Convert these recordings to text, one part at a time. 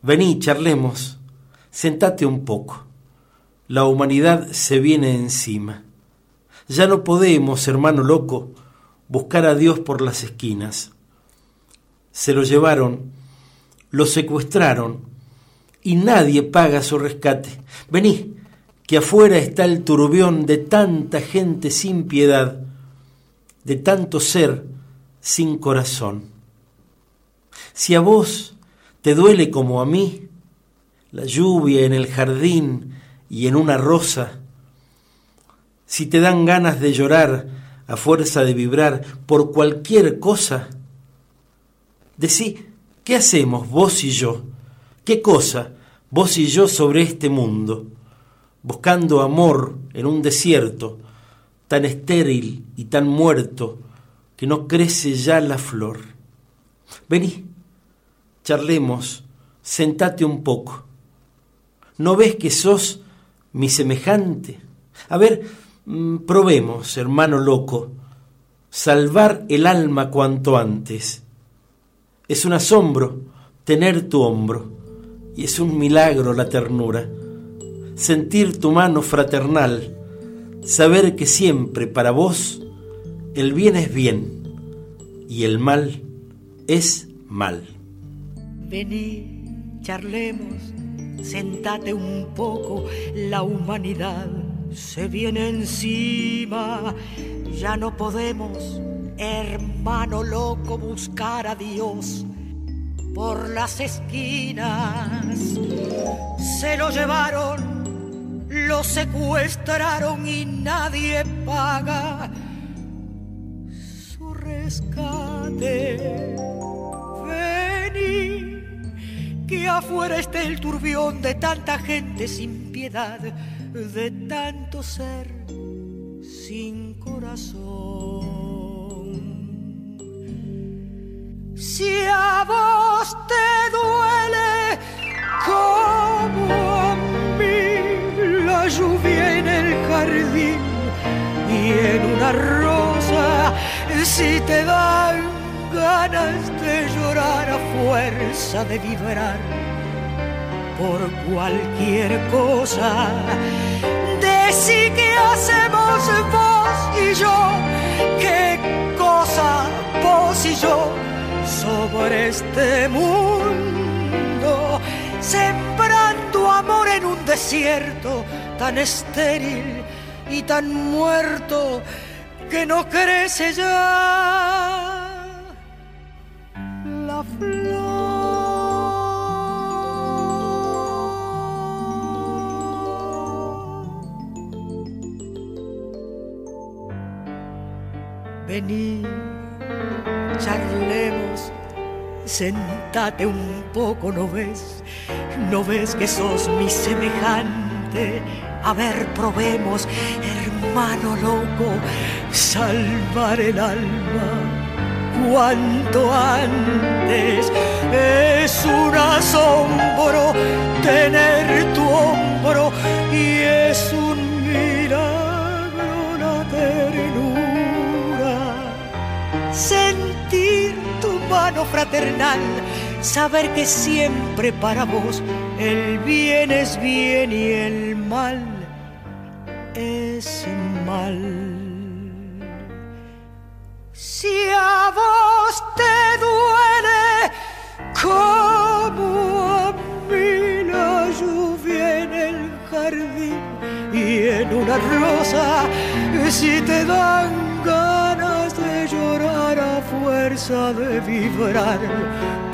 Vení, charlemos, sentate un poco. La humanidad se viene encima. Ya no podemos, hermano loco, buscar a Dios por las esquinas. Se lo llevaron, lo secuestraron y nadie paga su rescate. Vení, que afuera está el turbión de tanta gente sin piedad, de tanto ser sin corazón. Si a vos te duele como a mí la lluvia en el jardín y en una rosa, si te dan ganas de llorar a fuerza de vibrar por cualquier cosa, decí, ¿qué hacemos vos y yo? ¿Qué cosa vos y yo sobre este mundo? Buscando amor en un desierto tan estéril y tan muerto que no crece ya la flor. Vení, charlemos, sentate un poco. ¿No ves que sos mi semejante? A ver, Mm, probemos, hermano loco, salvar el alma cuanto antes. Es un asombro tener tu hombro y es un milagro la ternura. Sentir tu mano fraternal, saber que siempre para vos el bien es bien y el mal es mal. Vení, charlemos, sentate un poco, la humanidad se viene encima. Ya no podemos, hermano loco, buscar a Dios por las esquinas. Se lo llevaron, lo secuestraron y nadie paga su rescate. Que afuera esté el turbión de tanta gente sin piedad de tanto ser sin corazón. Si a vos te duele como a mí la lluvia en el jardín y en una rosa, si te dan ganas de llorar a fuerza de vibrar por cualquier cosa. Decí que hacemos vos y yo, qué cosa vos y yo sobre este mundo, sembrando amor en un desierto tan estéril y tan muerto que no crece ya Vení, charlemos, sentate un poco, ¿no ves? ¿No ves que sos mi semejante? A ver, probemos, hermano loco, salvar el alma cuanto antes. Es un asombro tener tu hombro y es un mano fraternal, saber que siempre para vos el bien es bien y el mal es mal. Si a vos te duele como a mí la lluvia en el jardín y en una rosa, si te dan ganas fuerza de vibrar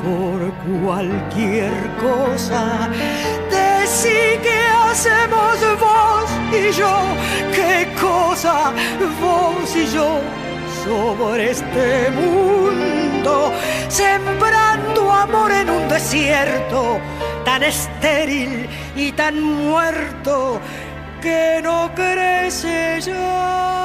por cualquier cosa. Decí que hacemos vos y yo, qué cosa vos y yo sobre este mundo, sembrando amor en un desierto tan estéril y tan muerto que no crece ya.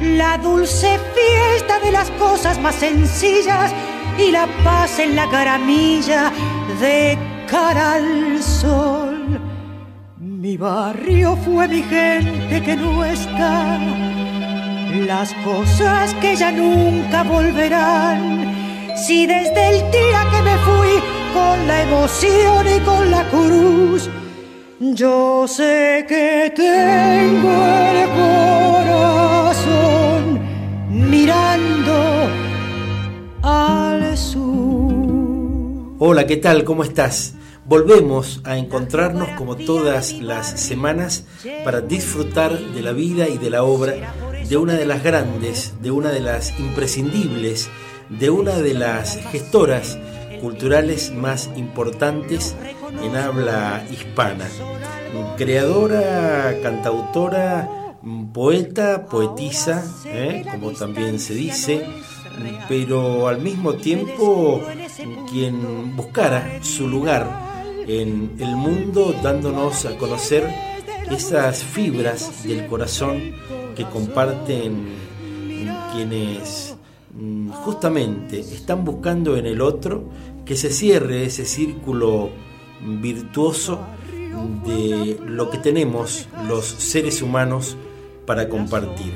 la dulce fiesta de las cosas más sencillas y la paz en la caramilla de cara al sol. Mi barrio fue mi gente que no está, las cosas que ya nunca volverán. Si desde el día que me fui con la emoción y con la cruz, yo sé que tengo el corazón mirando al sur. Hola, ¿qué tal? ¿Cómo estás? Volvemos a encontrarnos como todas las semanas para disfrutar de la vida y de la obra de una de las grandes, de una de las imprescindibles, de una de las gestoras culturales más importantes en habla hispana. Creadora, cantautora, poeta, poetisa, ¿eh? como también se dice, pero al mismo tiempo quien buscara su lugar en el mundo dándonos a conocer esas fibras del corazón que comparten quienes mm, justamente están buscando en el otro que se cierre ese círculo virtuoso de lo que tenemos los seres humanos para compartir.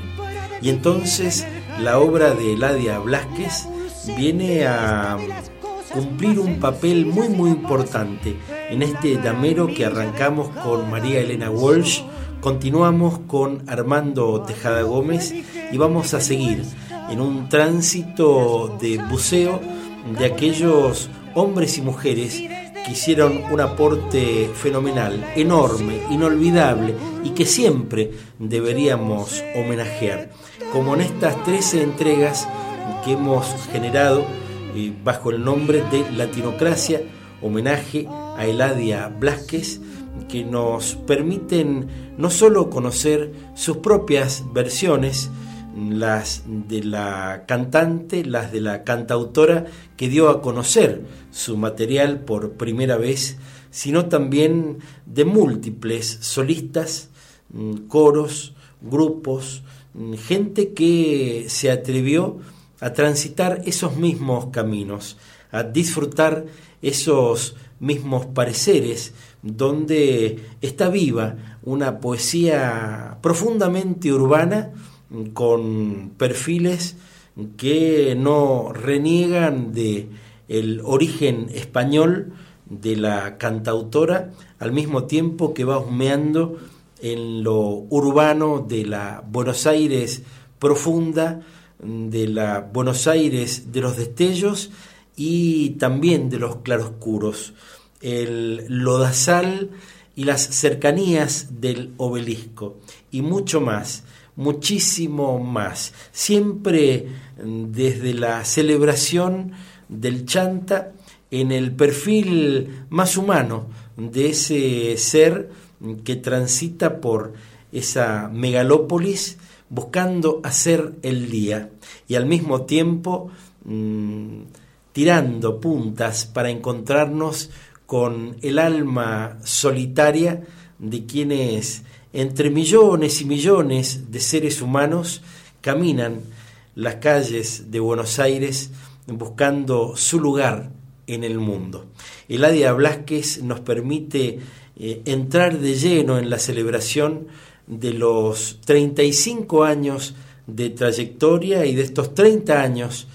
Y entonces la obra de Eladia Blasquez viene a cumplir un papel muy muy importante en este damero que arrancamos con María Elena Walsh, continuamos con Armando Tejada Gómez y vamos a seguir en un tránsito de buceo de aquellos hombres y mujeres que hicieron un aporte fenomenal, enorme, inolvidable y que siempre deberíamos homenajear, como en estas 13 entregas que hemos generado eh, bajo el nombre de Latinocracia, homenaje a Eladia Blasquez, que nos permiten no solo conocer sus propias versiones, las de la cantante, las de la cantautora que dio a conocer su material por primera vez, sino también de múltiples solistas, mm, coros, grupos, mm, gente que se atrevió a transitar esos mismos caminos, a disfrutar esos mismos pareceres, donde está viva una poesía profundamente urbana, con perfiles que no reniegan de el origen español de la cantautora al mismo tiempo que va humeando en lo urbano de la Buenos Aires profunda, de la Buenos Aires de los destellos y también de los claroscuros, el lodazal y las cercanías del obelisco. Y mucho más muchísimo más, siempre mm, desde la celebración del chanta en el perfil más humano de ese ser que transita por esa megalópolis buscando hacer el día y al mismo tiempo mm, tirando puntas para encontrarnos con el alma solitaria de quienes entre millones y millones de seres humanos caminan las calles de Buenos Aires buscando su lugar en el mundo. Eladia Blasquez nos permite eh, entrar de lleno en la celebración de los 35 años de trayectoria y de estos 30 años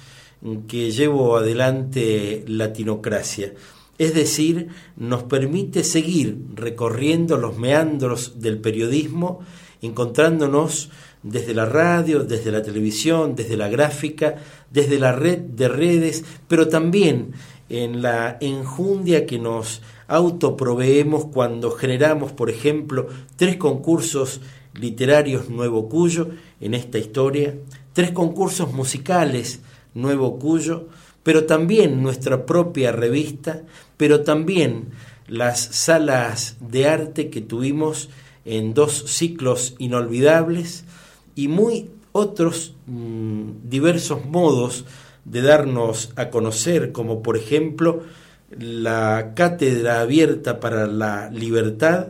que llevo adelante Latinocracia. Es decir, nos permite seguir recorriendo los meandros del periodismo, encontrándonos desde la radio, desde la televisión, desde la gráfica, desde la red de redes, pero también en la enjundia que nos autoproveemos cuando generamos, por ejemplo, tres concursos literarios Nuevo Cuyo en esta historia, tres concursos musicales Nuevo Cuyo, pero también nuestra propia revista, pero también las salas de arte que tuvimos en dos ciclos inolvidables y muy otros mm, diversos modos de darnos a conocer, como por ejemplo la Cátedra Abierta para la Libertad,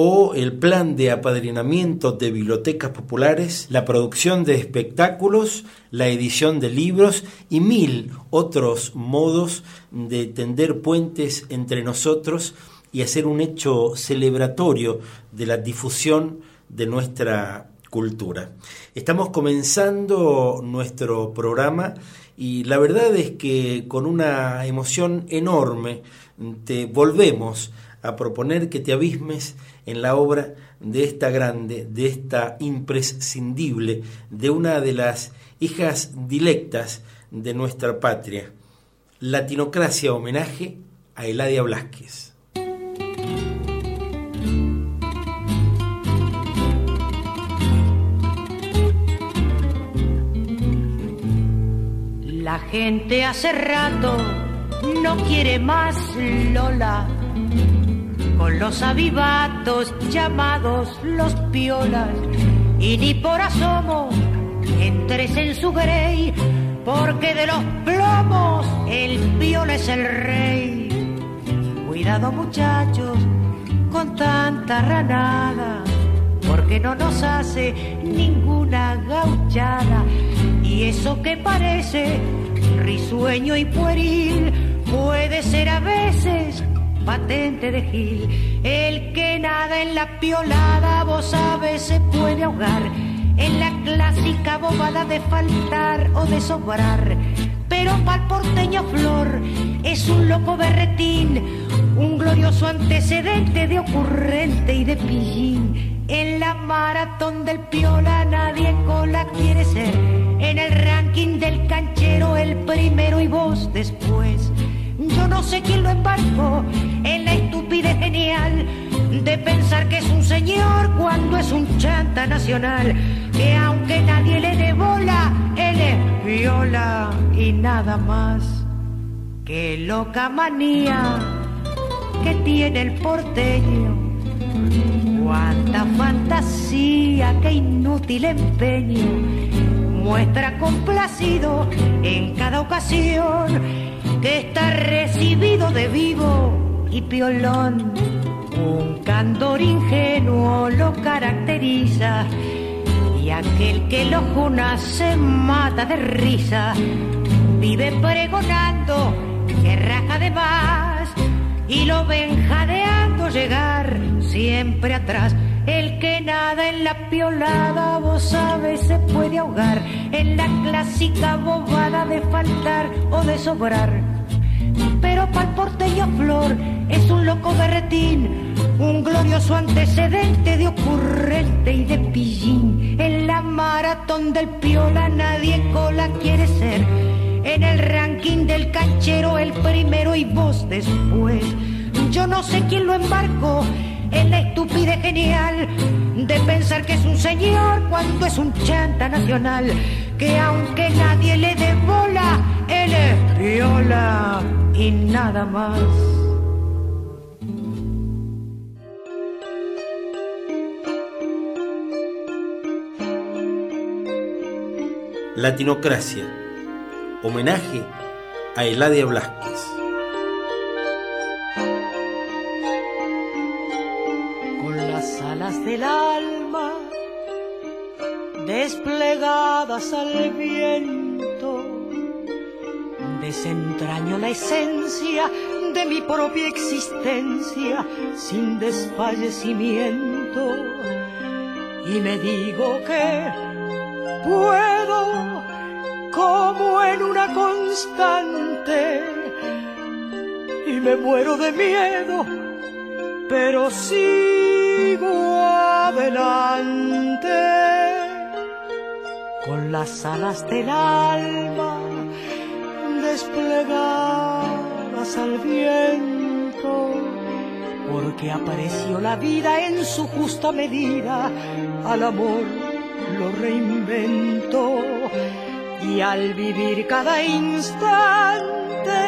o el plan de apadrinamiento de bibliotecas populares, la producción de espectáculos, la edición de libros y mil otros modos de tender puentes entre nosotros y hacer un hecho celebratorio de la difusión de nuestra cultura. Estamos comenzando nuestro programa y la verdad es que con una emoción enorme te volvemos a proponer que te abismes en la obra de esta grande, de esta imprescindible, de una de las hijas dilectas de nuestra patria. Latinocracia homenaje a Eladia Blasquez. La gente hace rato no quiere más Lola con los avivatos llamados los piolas y ni por asomo entres en su grey porque de los plomos el piola es el rey. Cuidado muchachos con tanta ranada porque no nos hace ninguna gauchada y eso que parece risueño y pueril puede ser a veces patente de Gil. El que nada en la piolada, vos sabes, se puede ahogar en la clásica bobada de faltar o de sobrar. Pero pa'l porteño Flor es un loco berretín, un glorioso antecedente de ocurrente y de pillín. En la maratón del piola nadie cola quiere ser, en el ranking del canchero el primero y vos después. Yo no sé quién lo embarcó en la estupidez genial de pensar que es un señor cuando es un chanta nacional. Que aunque nadie le dé bola, él es viola y nada más. Qué loca manía que tiene el porteño. Cuánta fantasía, qué inútil empeño. Muestra complacido en cada ocasión que está recibido de vivo y piolón. Un candor ingenuo lo caracteriza y aquel que lo juna se mata de risa. Vive pregonando que raja de más y lo ven jadeando llegar siempre atrás. El que nada en la piolada, vos sabes, se puede ahogar en la clásica bobada de faltar o de sobrar. Pero pa'l porteño Flor es un loco berretín, un glorioso antecedente de ocurrente y de pillín. En la maratón del piola nadie cola quiere ser. En el ranking del canchero el primero y vos después. Yo no sé quién lo embarcó en la estupidez genial de pensar que es un señor cuando es un chanta nacional, que aunque nadie le dé bola, él es viola y nada más. Latinocracia, homenaje a Eladia Blasquez. Del alma desplegadas al viento. Desentraño la esencia de mi propia existencia sin desfallecimiento y me digo que puedo como en una constante y me muero de miedo, pero sigo adelante con las alas del alma desplegadas al viento, porque apareció la vida en su justa medida, al amor lo reinvento y al vivir cada instante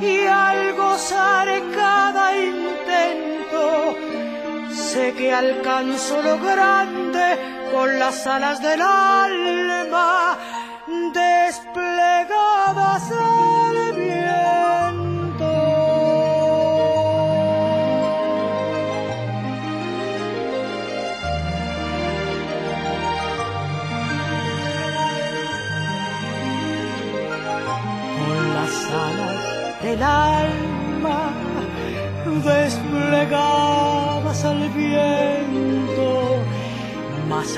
y al gozar cada intento, sé que alcanzo lo grande con las alas del alma desplegadas al viento.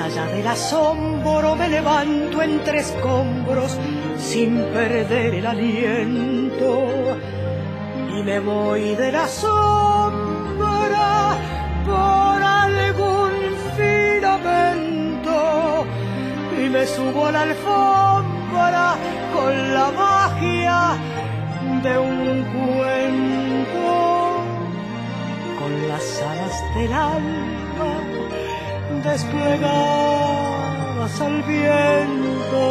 Allá del asombro me levanto entre escombros sin perder el aliento y me voy de la sombra por algún filamento y me subo a la alfombra con la magia de un cuento con las alas del alma desplegadas al viento.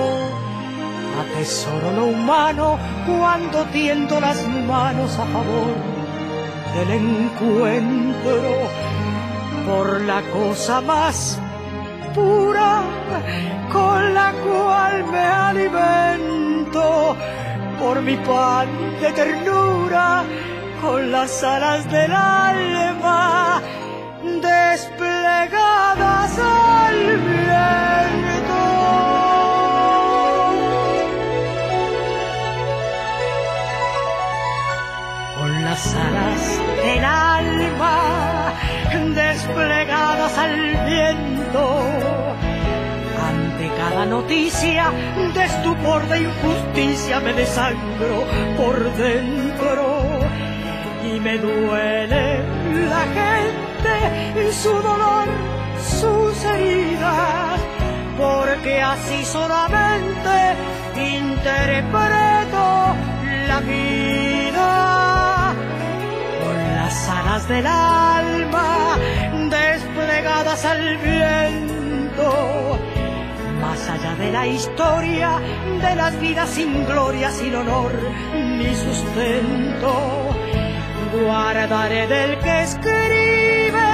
Atesoro lo humano cuando tiendo las manos a favor del encuentro por la cosa más pura con la cual me alimento, por mi pan de ternura con las alas del alma las alas del alma desplegadas al viento. Ante cada noticia de estupor de injusticia me desangro por dentro y me duele la gente y su dolor, así solamente interpreto la vida con las alas del alma desplegadas al viento. Más allá de la historia, de las vidas sin gloria, sin honor ni sustento guardaré del que escribe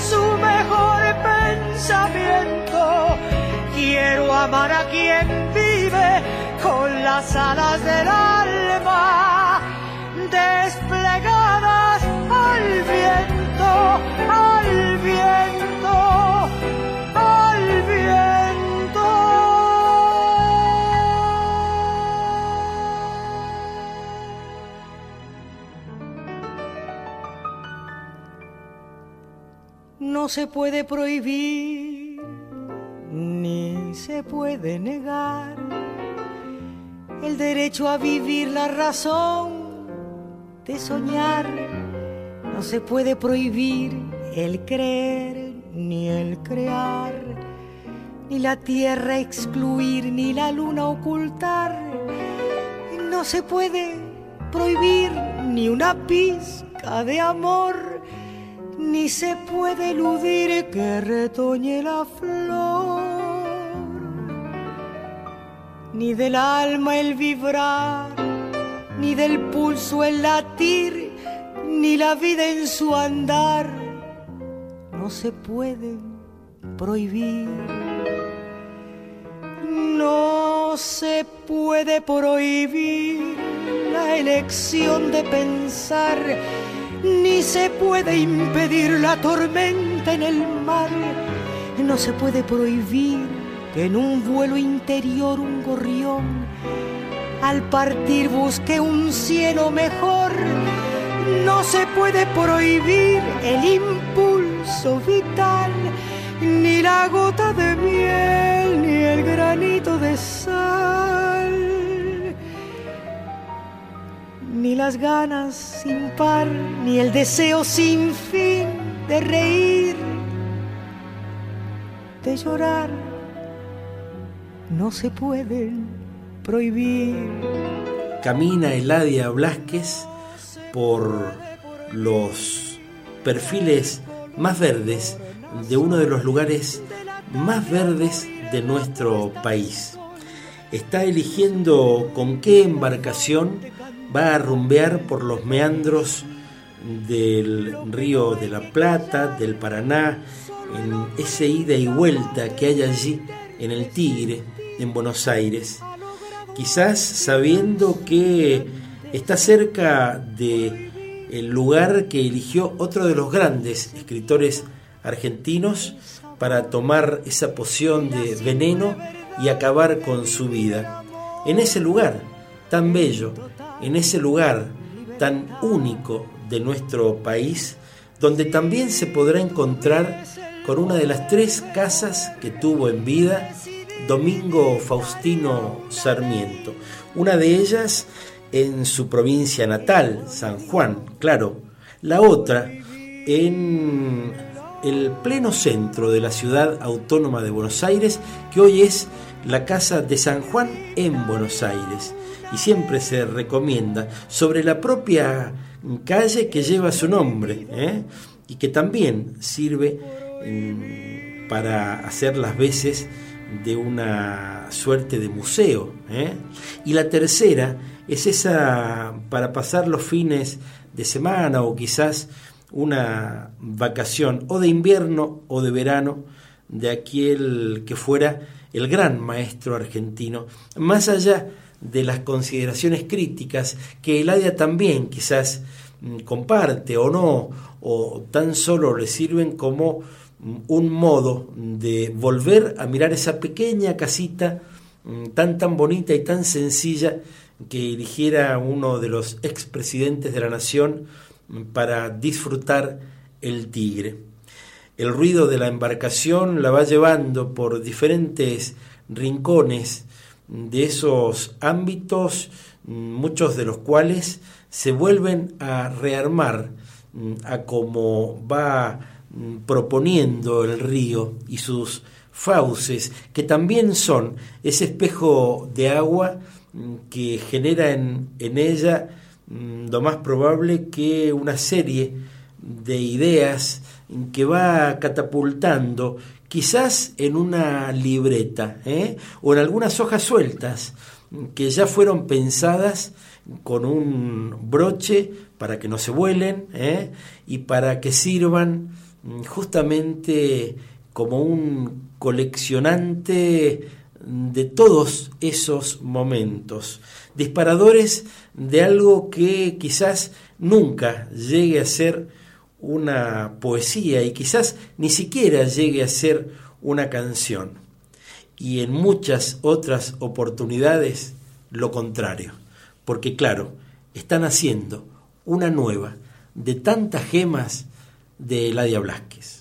su mejor pensamiento. Quiero amar a quien vive con las alas del alma desplegadas al viento, al viento, al viento. no se puede prohibir ni se puede negar el derecho a vivir la razón de soñar. No se puede prohibir el creer ni el crear, ni la tierra excluir ni la luna ocultar. No se puede prohibir ni una pizca de amor ni se puede eludir que retoñe la flor, ni del alma el vibrar, ni del pulso el latir, ni la vida en su andar, no se pueden prohibir. No se puede prohibir la elección de pensar ni se puede impedir la tormenta en el mar, no se puede prohibir que en un vuelo interior un gorrión al partir busque un cielo mejor. No se puede prohibir el impulso vital, ni la gota de miel, ni el granito de sal, ni las ganas sin par, ni el deseo sin fin de reír, de llorar no se pueden prohibir. Camina Eladia Blasquez por los perfiles más verdes de uno de los lugares más verdes de nuestro país. Está eligiendo con qué embarcación va a rumbear por los meandros del río de la Plata, del Paraná, en ese ida y vuelta que hay allí en el Tigre, en Buenos Aires. Quizás sabiendo que está cerca de el lugar que eligió otro de los grandes escritores argentinos para tomar esa poción de veneno y acabar con su vida. En ese lugar tan bello, en ese lugar tan único de nuestro país, donde también se podrá encontrar con una de las tres casas que tuvo en vida Domingo Faustino Sarmiento. Una de ellas en su provincia natal, San Juan, claro. La otra en el pleno centro de la ciudad autónoma de Buenos Aires, que hoy es la Casa de San Juan en Buenos Aires. Y siempre se recomienda sobre la propia calle que lleva su nombre ¿eh? y que también sirve mm, para hacer las veces de una suerte de museo. ¿eh? Y la tercera es esa para pasar los fines de semana o quizás una vacación o de invierno o de verano de aquel que fuera el gran maestro argentino, más allá de las consideraciones críticas que Eladia también quizás mm, comparte o no, o tan solo le sirven como un modo de volver a mirar esa pequeña casita mm, tan tan bonita y tan sencilla que eligiera uno de los expresidentes de la nación para disfrutar el tigre. El ruido de la embarcación la va llevando por diferentes rincones de esos ámbitos, muchos de los cuales se vuelven a rearmar a como va proponiendo el río y sus fauces, que también son ese espejo de agua que genera en, en ella mm, lo más probable que una serie de ideas que va catapultando quizás en una libreta ¿eh? o en algunas hojas sueltas que ya fueron pensadas con un broche para que no se vuelen ¿eh? y para que sirvan mm, justamente como un coleccionante de todos esos momentos, disparadores de algo que quizás nunca llegue a ser una poesía y quizás ni siquiera llegue a ser una canción. Y en muchas otras oportunidades lo contrario, porque claro, están haciendo una nueva de tantas gemas de Eladia Blasquez.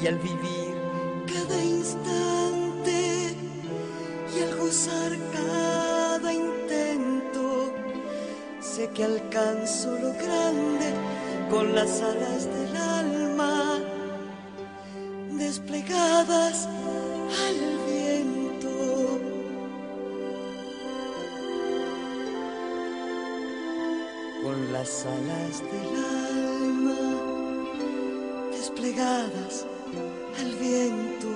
y al vivir cada instante y al gozar cada intento, sé que alcanzo lo grande con las alas del alma desplegadas al viento. Con las alas del alma al viento.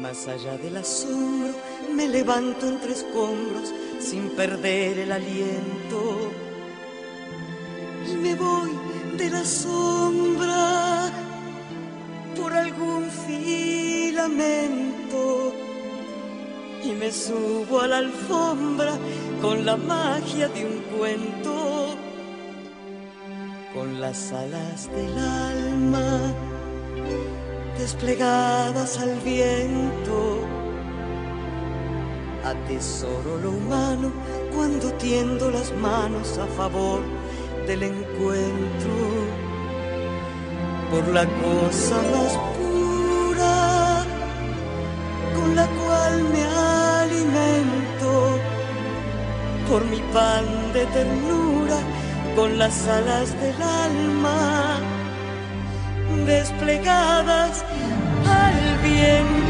Más allá del asombro me levanto entre escombros sin perder el aliento. Y me voy de la sombra por algún filamento. Y me subo a la alfombra con la magia de un cuento, las alas del alma desplegadas al viento. Atesoro lo humano cuando tiendo las manos a favor del encuentro por la cosa más pura con la cual me alimento, por mi pan de ternura con las alas del alma desplegadas al viento.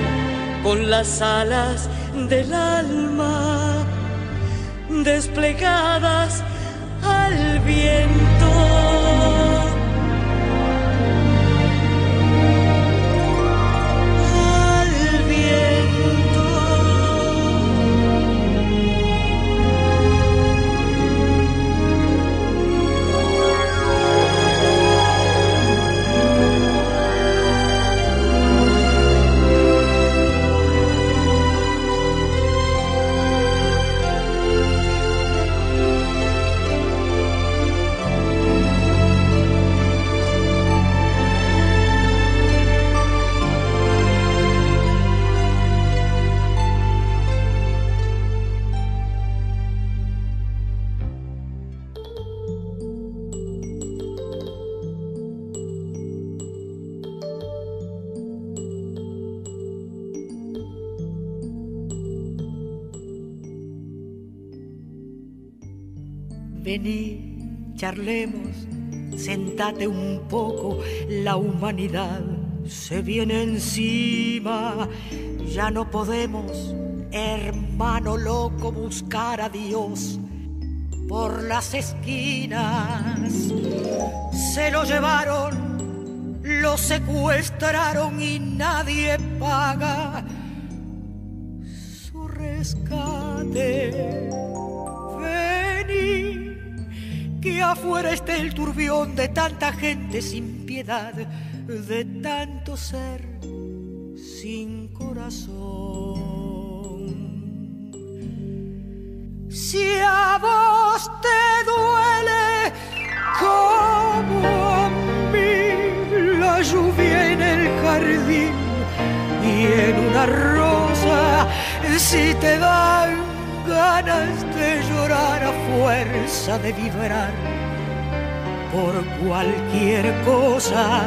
con las alas del alma desplegadas al viento. Sentate un poco, la humanidad se viene encima. Ya no podemos, hermano loco, buscar a Dios por las esquinas. Se lo llevaron, lo secuestraron y nadie paga su rescate. Vení que afuera esté el turbión de tanta gente sin piedad, de tanto ser sin corazón. Si a vos te duele como a mí la lluvia en el jardín y en una rosa, si te dan ganas de llorar a fuerza de vibrar por cualquier cosa.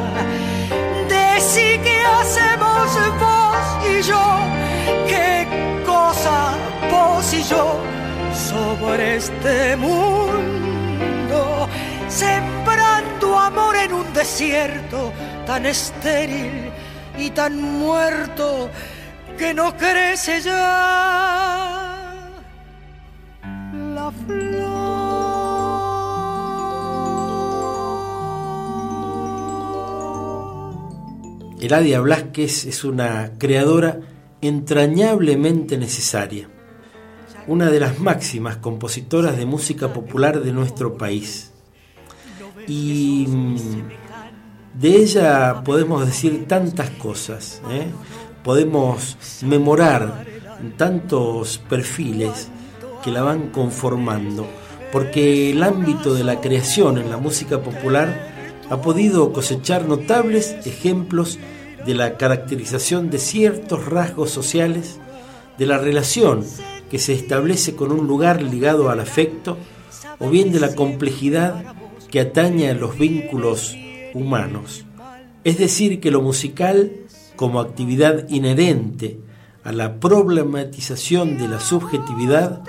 sí que hacemos vos y yo. Qué cosa vos y yo sobre este mundo, sembrando amor en un desierto tan estéril y tan muerto que no crece ya la flor. Eladia Blasquez es una creadora entrañablemente necesaria, una de las máximas compositoras de música popular de nuestro país. Y mm, de ella podemos decir tantas cosas, ¿eh? podemos memorar tantos perfiles que la van conformando, porque el ámbito de la creación en la música popular ha podido cosechar notables ejemplos de la caracterización de ciertos rasgos sociales, de la relación que se establece con un lugar ligado al afecto, o bien de la complejidad que atañe a los vínculos humanos. Es decir, que lo musical, como actividad inherente a la problematización de la subjetividad,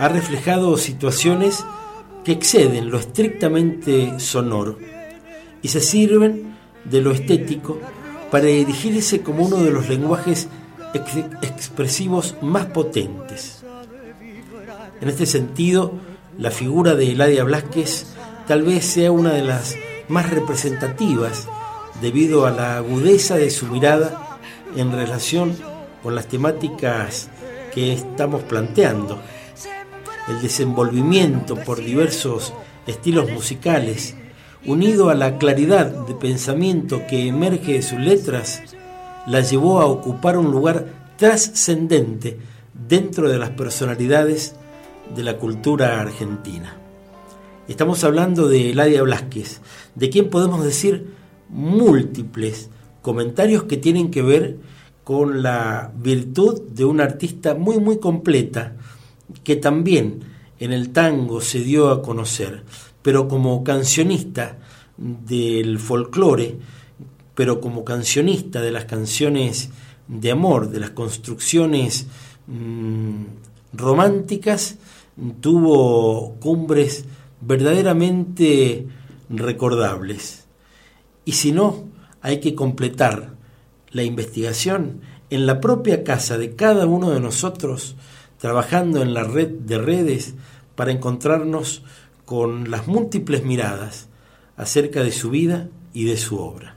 ha reflejado situaciones que exceden lo estrictamente sonoro y se sirven de lo estético para erigirse como uno de los lenguajes expresivos más potentes. En este sentido, la figura de Eladia Blasquez tal vez sea una de las más representativas debido a la agudeza de su mirada en relación con las temáticas que estamos planteando. El desenvolvimiento por diversos estilos musicales unido a la claridad de pensamiento que emerge de sus letras, la llevó a ocupar un lugar trascendente dentro de las personalidades de la cultura argentina. Estamos hablando de Eladia Blasquez, de quien podemos decir múltiples comentarios que tienen que ver con la virtud de una artista muy muy completa que también en el tango se dio a conocer pero como cancionista del folclore, pero como cancionista de las canciones de amor, de las construcciones mm, románticas, tuvo cumbres verdaderamente recordables. Y si no, hay que completar la investigación en la propia casa de cada uno de nosotros, trabajando en la red de redes para encontrarnos con las múltiples miradas acerca de su vida y de su obra.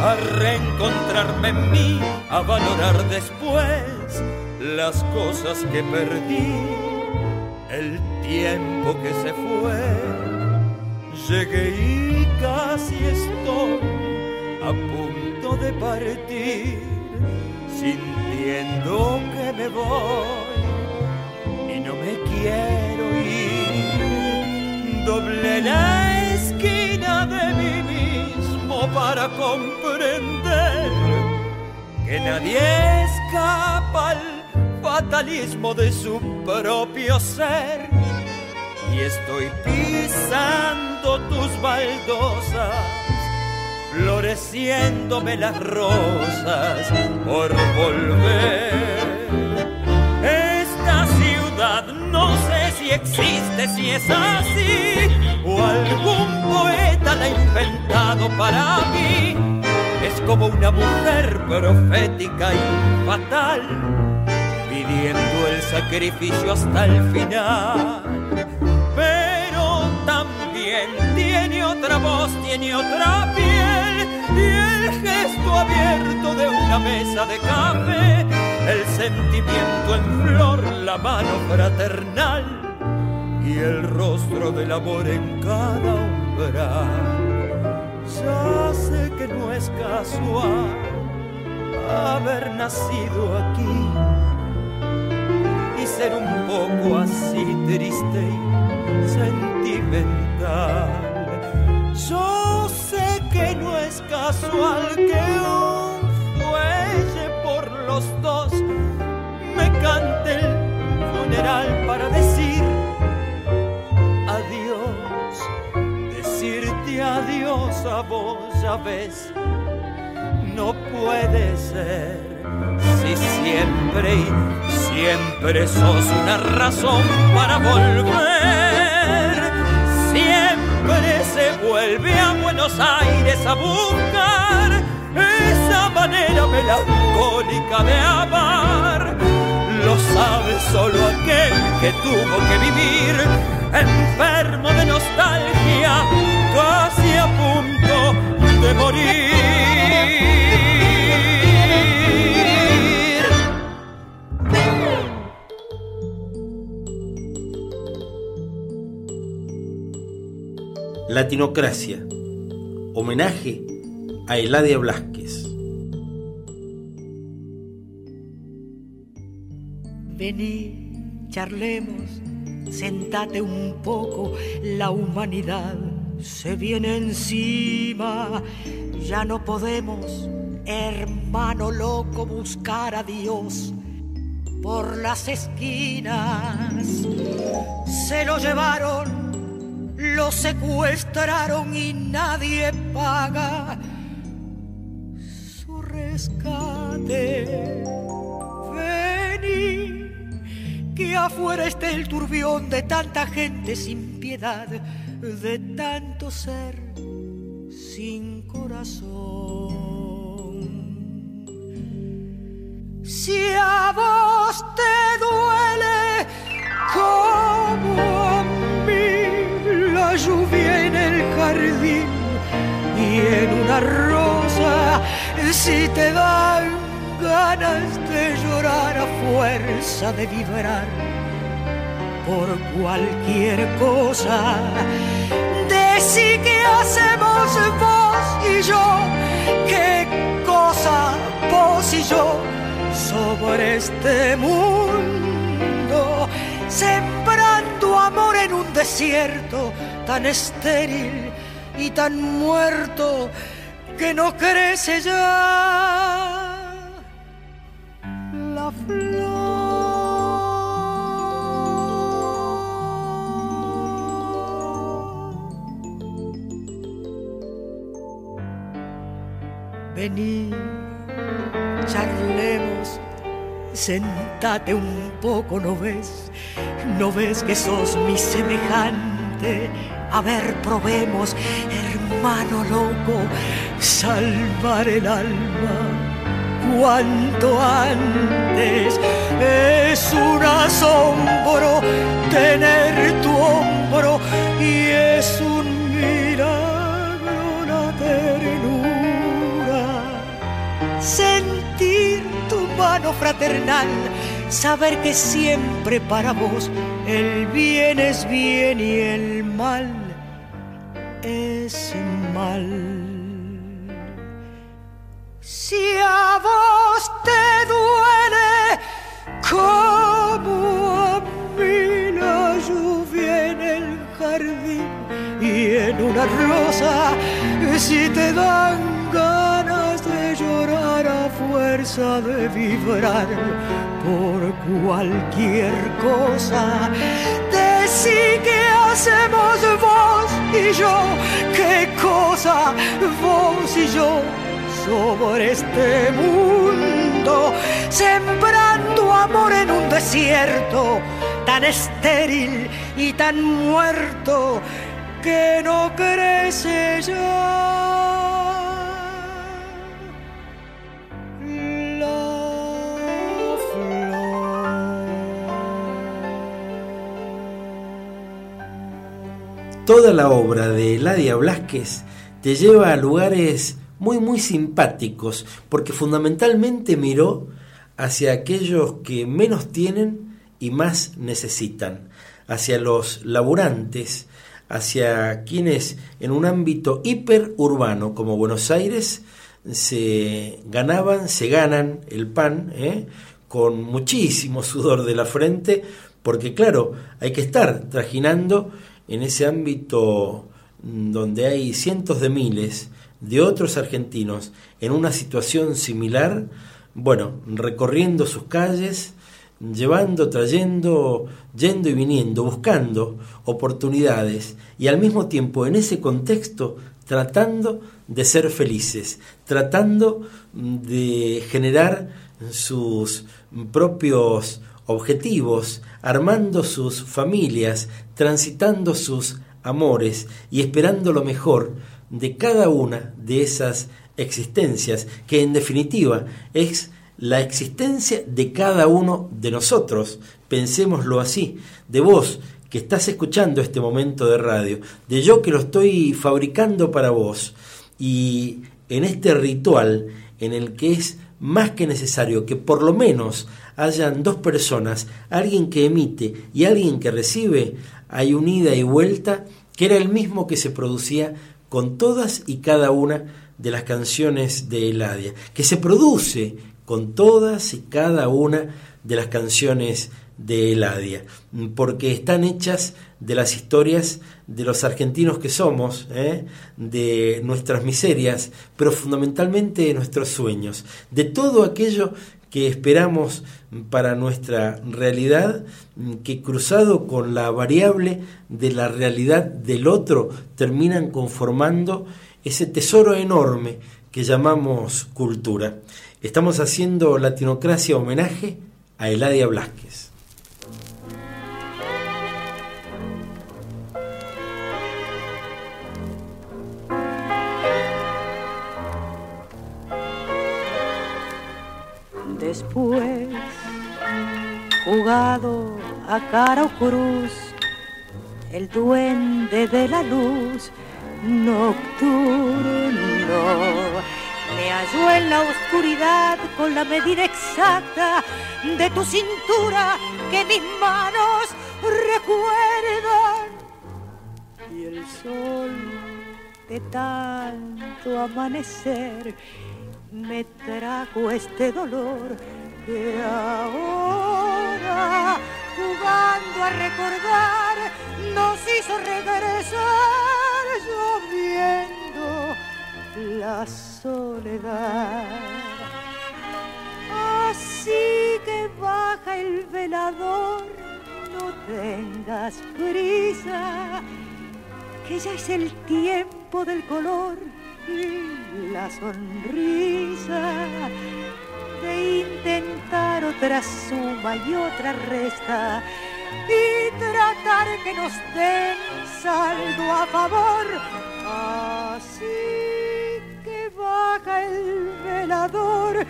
a reencontrarme en mí, a valorar después las cosas que perdí, el tiempo que se fue. Llegué y casi estoy a punto de partir, sintiendo que me voy y no me quiero ir. Doblé la esquina de mí para comprender que nadie escapa al fatalismo de su propio ser. Y estoy pisando tus baldosas, floreciéndome las rosas por volver. Esta ciudad no sé existe, si es así, o algún poeta la ha inventado para mí. Es como una mujer profética y fatal, pidiendo el sacrificio hasta el final. Pero también tiene otra ojos tiene otra piel y el gesto abierto de una mesa de café, el sentimiento en flor, la mano fraternal y el rostro del amor en cada umbral. Ya sé que no es casual haber nacido aquí y ser un poco así triste y sentimental. Yo sé que no es casual que un fuelle por los dos me cante el funeral para decir adiós a vos, ya ves, no puede ser si siempre y siempre sos una razón para volver. Siempre se vuelve a Buenos Aires a buscar esa manera melancólica de amar. Lo sabe solo aquel que tuvo que vivir enfermo de nostalgia, casi a punto de morir. Latinocracia. Homenaje a Eladia Blasquez. Vení, charlemos, sentate un poco, la humanidad se viene encima. Ya no podemos, hermano loco, buscar a Dios por las esquinas. Se lo llevaron, lo secuestraron y nadie paga su rescate. Vení, que afuera esté el turbión de tanta gente sin piedad, de tanto ser sin corazón. Si a vos te duele como a mí la lluvia en el jardín y en una rosa, si te dan ganas de llorar a fuerza de vibrar por cualquier cosa, decí que hacemos vos y yo, qué cosa vos y yo sobre este mundo, sembrando amor en un desierto tan estéril y tan muerto que no crece ya Vení charlemos, sentate un poco, ¿no ves? ¿No ves que sos mi semejante? A ver, probemos, hermano loco, salvar el alma cuanto antes. Es un asombro tener fraternal, saber que siempre para vos el bien es bien y el mal es mal. Si a vos te duele como a mí la lluvia en el jardín y en una rosa, si te dan ganas de llorar a fuerza de vibrar por cualquier cosa. Decí que hacemos vos y yo, qué cosa vos y yo sobre este mundo, sembrando amor en un desierto tan estéril y tan muerto que no crece ya. Toda la obra de Eladia Blasquez te lleva a lugares muy, muy simpáticos, porque fundamentalmente miró hacia aquellos que menos tienen y más necesitan, hacia los laburantes, hacia quienes en un ámbito hiperurbano como Buenos Aires se ganaban, se ganan el pan ¿eh? con muchísimo sudor de la frente, porque claro, hay que estar trajinando en ese ámbito donde hay cientos de miles de otros argentinos en una situación similar, bueno, recorriendo sus calles, llevando, trayendo, yendo y viniendo, buscando oportunidades y al mismo tiempo en ese contexto tratando de ser felices, tratando de generar sus propios objetivos, armando sus familias, transitando sus amores y esperando lo mejor de cada una de esas existencias, que en definitiva es la existencia de cada uno de nosotros. Pensémoslo así, de vos que estás escuchando este momento de radio, de yo que lo estoy fabricando para vos, y en este ritual en el que es más que necesario que por lo menos hayan dos personas, alguien que emite y alguien que recibe, hay un ida y vuelta que era el mismo que se producía con todas y cada una de las canciones de Eladia, que se produce con todas y cada una de las canciones de Eladia, porque están hechas de las historias de los argentinos que somos, ¿eh? de nuestras miserias, pero fundamentalmente de nuestros sueños, de todo aquello que esperamos para nuestra realidad, que cruzado con la variable de la realidad del otro, terminan conformando ese tesoro enorme que llamamos cultura. Estamos haciendo Latinocracia homenaje a Eladia Blasquez. Después, jugado a cara o cruz, el duende de la luz nocturno me halló en la oscuridad con la medida exacta de tu cintura que mis manos recuerdan. Y el sol de tanto amanecer me trajo este dolor que ahora, jugando a recordar, nos hizo regresar lloviendo la soledad. Así que baja el velador, no tengas prisa, que ya es el tiempo del color la sonrisa de intentar otra suma y otra resta y tratar que nos den saldo a favor. Así baja el velador,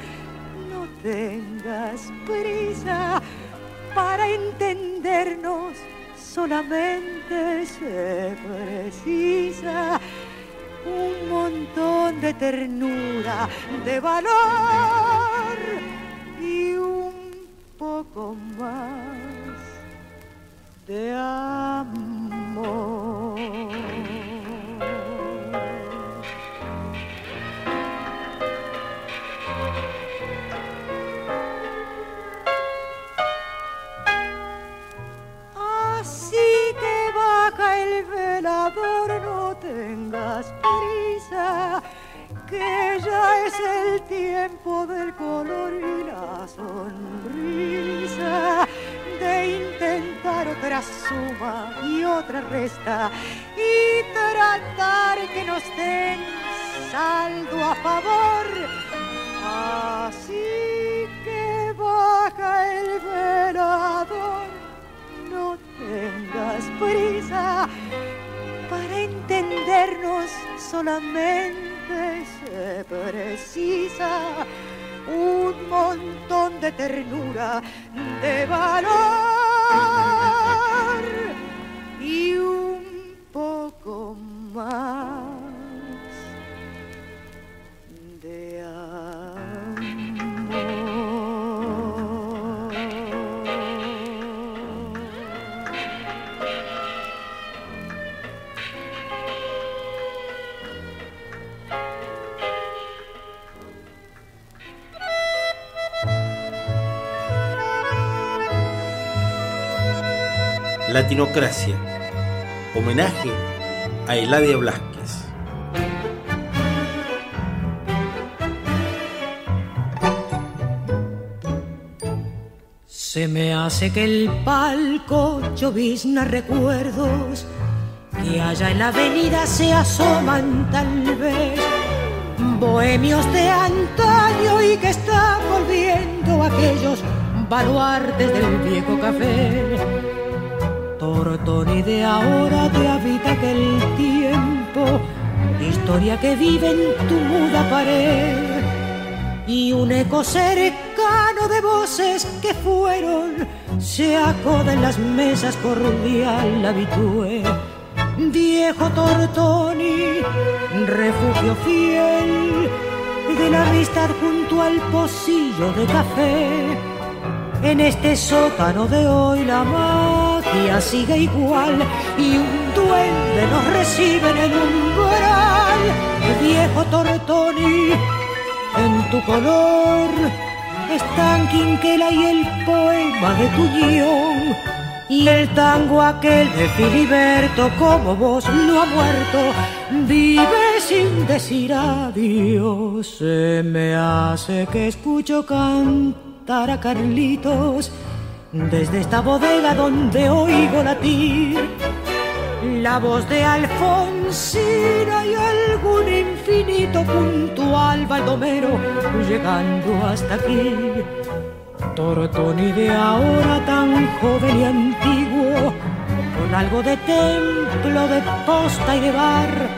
no tengas prisa para entendernos, solamente se precisa un montón de ternura, de valor y un poco más de amor. Resta, y tratar que nos den saldo a favor. Así que baja el velador, no tengas prisa para entendernos solamente se precisa un montón de ternura, de valor Latinocracia, homenaje a Eladia Blasquez. Se me hace que el palco llovizna recuerdos que allá en la avenida se asoman tal vez. Bohemios de antaño y que están volviendo aquellos baluartes del viejo café Tortoni de ahora te habita aquel tiempo, historia que vive en tu muda pared y un eco cercano de voces que fueron se acoda en las mesas cordial habitué. Viejo Tortoni, refugio fiel de la amistad junto al pocillo de café en este sótano de hoy la magia sigue igual y un duende nos recibe en el umbral. Viejo Tortoni, en tu color están Quinquela y el poema de tu guion. Y el tango aquel de Filiberto, como vos no ha muerto, vive sin decir adiós. Se me hace que escucho cantar a Carlitos desde esta bodega donde oigo latir la voz de Alfonsina y algún infinito puntual baldomero llegando hasta aquí. Tortoni de ahora tan joven y antiguo, con algo de templo, de posta y de bar,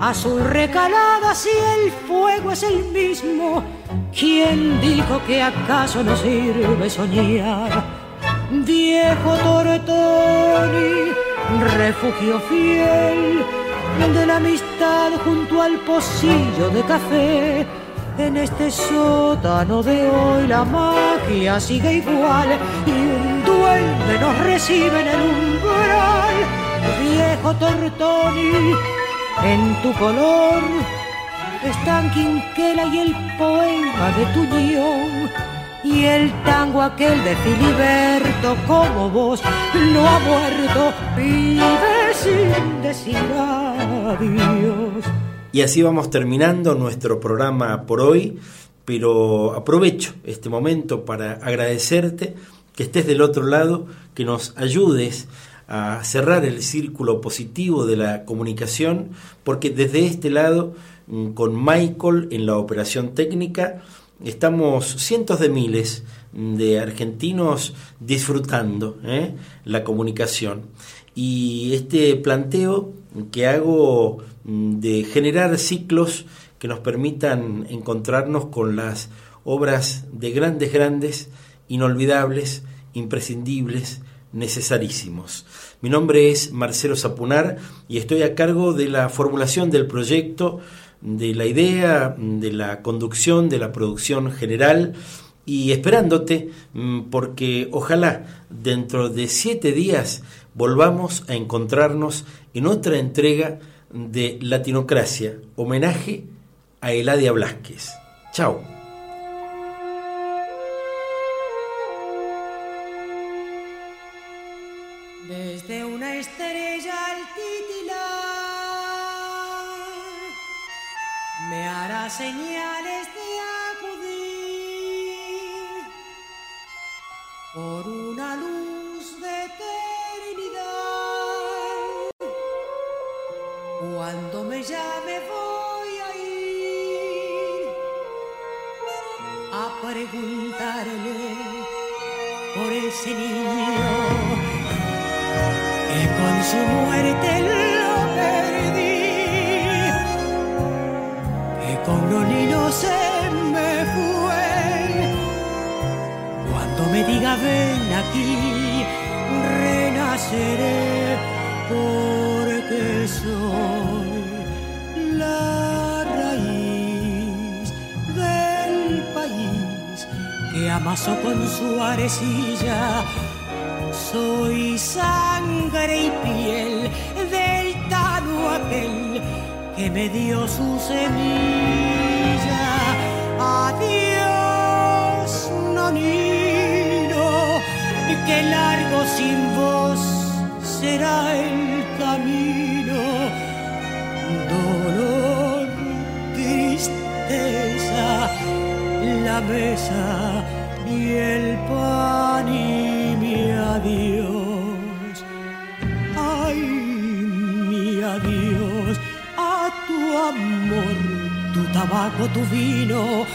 azul recalada si el fuego es el mismo ¿Quién dijo que acaso no sirve soñar? Viejo Tortoni, refugio fiel de la amistad junto al pocillo de café. En este sótano de hoy la magia sigue igual y un duende nos recibe en el umbral. Viejo Tortoni, en tu color están Quinquela y el poema de tu guion y el tango aquel de Filiberto como vos no ha muerto, vive sin decir adiós. Y así vamos terminando nuestro programa por hoy, pero aprovecho este momento para agradecerte que estés del otro lado, que nos ayudes a cerrar el círculo positivo de la comunicación, porque desde este lado Mm, con Michael en la operación técnica. Estamos cientos de miles de argentinos disfrutando ¿eh? la comunicación. Y este planteo que hago mm, de generar ciclos que nos permitan encontrarnos con las obras de grandes, grandes, inolvidables, imprescindibles, necesarísimos. Mi nombre es Marcelo Zapunar y estoy a cargo de la formulación del proyecto de la idea, de la conducción, de la producción general y esperándote mm, porque ojalá dentro de siete días volvamos a encontrarnos en otra entrega de Latinocracia, homenaje a Eladia Blasquez. Chao. Señales de acudir por una luz de eternidad. Cuando me llame voy a ir a preguntarle por ese niño que con su muerte no se me fue. Cuando me diga ven aquí, renaceré porque soy la raíz del país que amasó con su arecilla. Soy sangre y piel del tano aquel que me dio su semilla. Adiós, nonino, que largo sin vos será el camino. Dolor, tristeza, la mesa y el tabaco, tu vino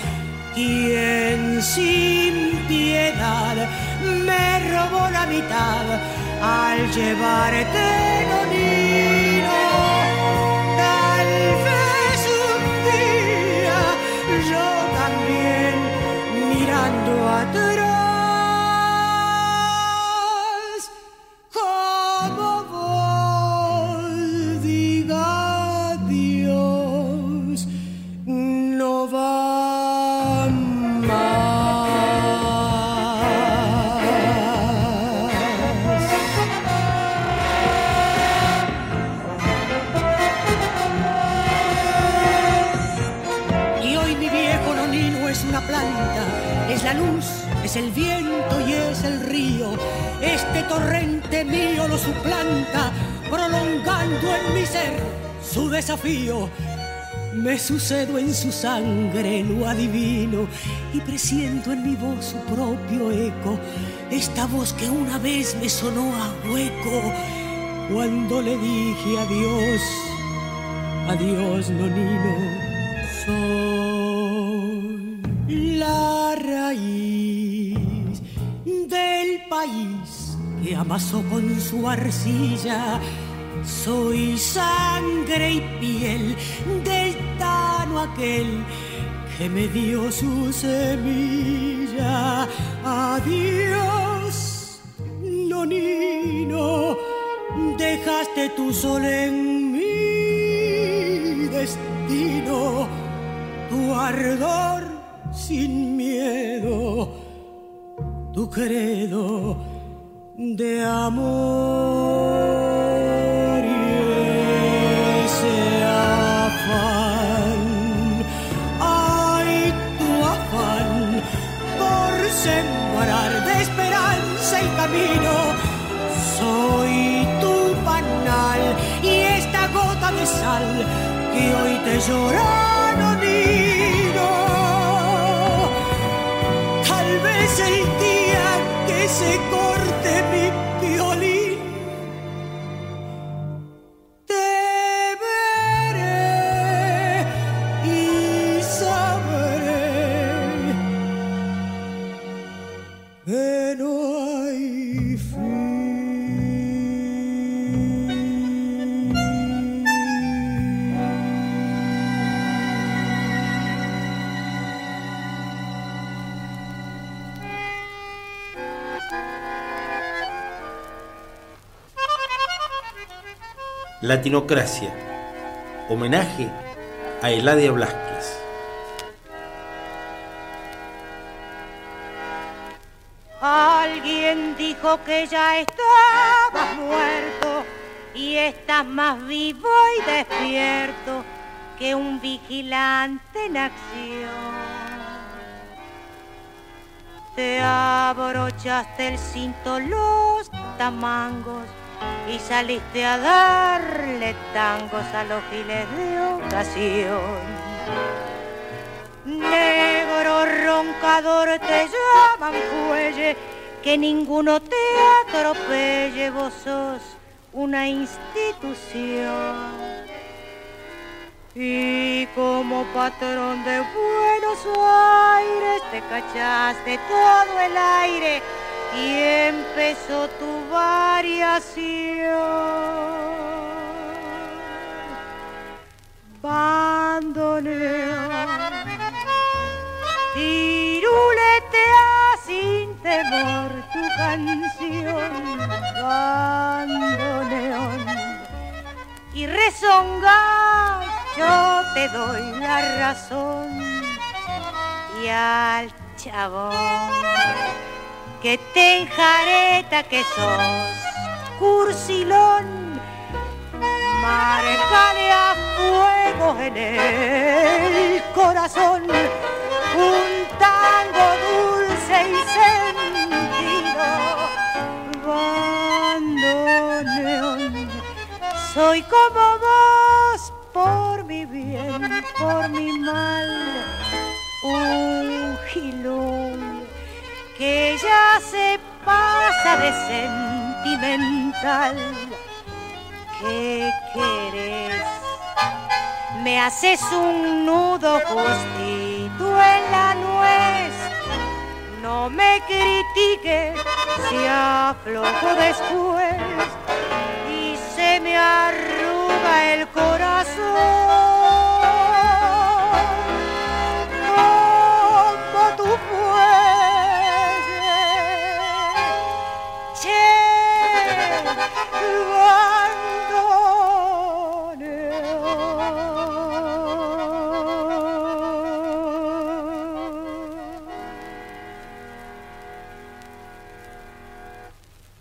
quien sin piedad me robó la mitad al llevarte conmigo. Tal vez un día yo también mirando atrás sucedo en su sangre, lo adivino, y presiento en mi voz su propio eco. Esta voz que una vez me sonó a hueco cuando le dije adiós, adiós, nonino, soy la raíz país que amasó con su arcilla. Soy sangre y piel del aquel que me dio su semilla. Adiós, nonino, dejaste tu sol en mi destino, tu ardor sin miedo tu credo de amor de esperanza el camino. Soy tu panal y esta gota de sal que hoy te llora, no Tal vez el se corte mi Latinocracia. Homenaje a Eladia Blasquez. Alguien dijo que ya estabas muerto y estás más vivo y despierto que un vigilante en acción. Te abrochaste el cinto, los tamangos y saliste a darle tangos a los giles de ocasión. Negro roncador te llaman fuelle, que ninguno te atropelle, vos sos una institución. Y como patrón de Buenos Aires te cachaste todo el aire y empezó tu variación. Bandoneón, tiruletea sin temor tu canción, bandoneón, y rezonga yo te doy la razón y al chabón que te enjareta que sos cursilón, marcale a fuego en el corazón un tango dulce y sentido, bandoneón. soy como vos por mi bien, por mi mal, un gilón que ya se pasa de sentimental. ¿Qué querés? Me haces un nudo justito en la nuez. No me critiques si aflojo después y se me arruga el corazón Whoa.